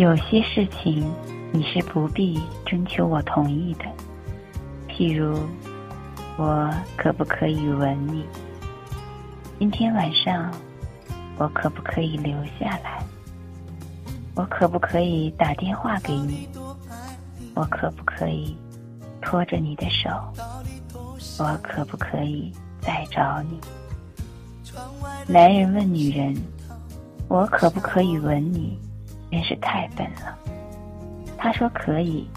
有些事情你是不必征求我同意的，譬如，我可不可以吻你？今天晚上，我可不可以留下来？我可不可以打电话给你？我可不可以拖着你的手？我可不可以再找你？男人问女人：“我可不可以吻你？”真是太笨了。他说可以，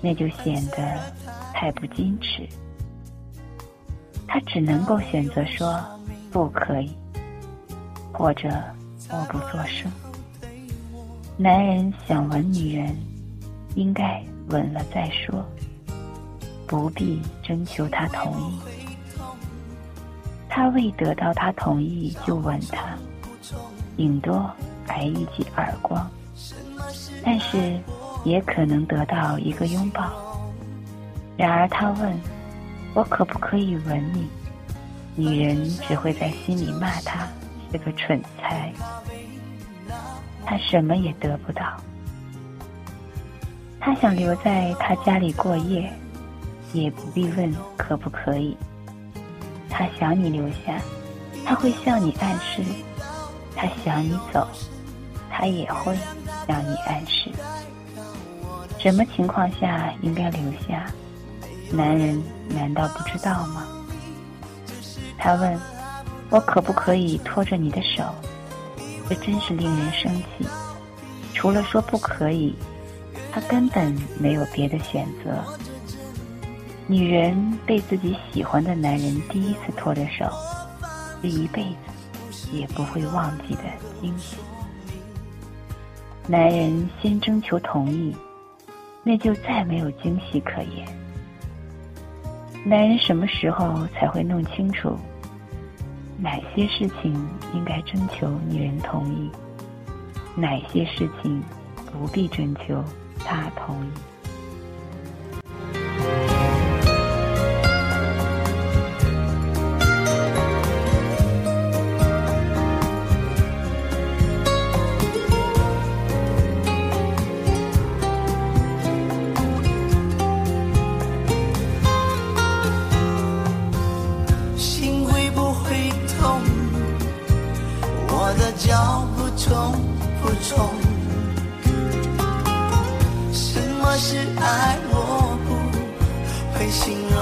那就显得太不矜持。他只能够选择说不可以，或者默不作声。男人想吻女人，应该吻了再说，不必征求她同意。他未得到她同意就吻她，顶多。挨一记耳光，但是也可能得到一个拥抱。然而他问：“我可不可以吻你？”女人只会在心里骂他是个蠢材。他什么也得不到。他想留在他家里过夜，也不必问可不可以。他想你留下，他会向你暗示；他想你走。他也会向你暗示，什么情况下应该留下？男人难道不知道吗？他问：“我可不可以拖着你的手？”这真是令人生气。除了说不可以，他根本没有别的选择。女人被自己喜欢的男人第一次拖着手，是一辈子也不会忘记的惊喜。男人先征求同意，那就再没有惊喜可言。男人什么时候才会弄清楚哪些事情应该征求女人同意，哪些事情不必征求她同意？我的脚步重不重。什么是爱我不会形容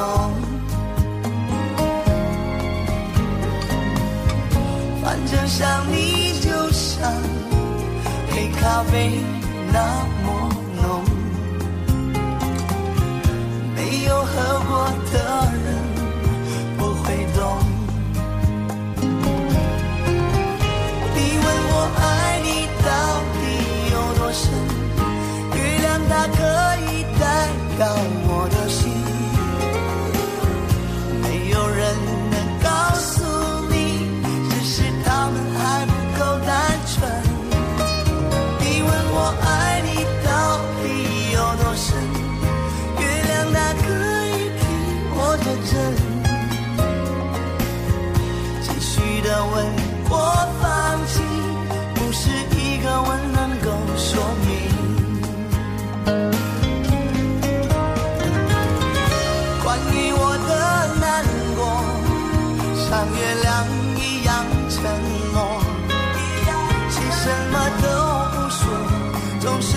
反正想你就像黑咖啡它可以代表。我的心，没有人能告诉你，只是他们还不够单纯。你问我爱你到底有多深，月亮它可以替我作证。继续的问，我放弃，不是一个吻总是。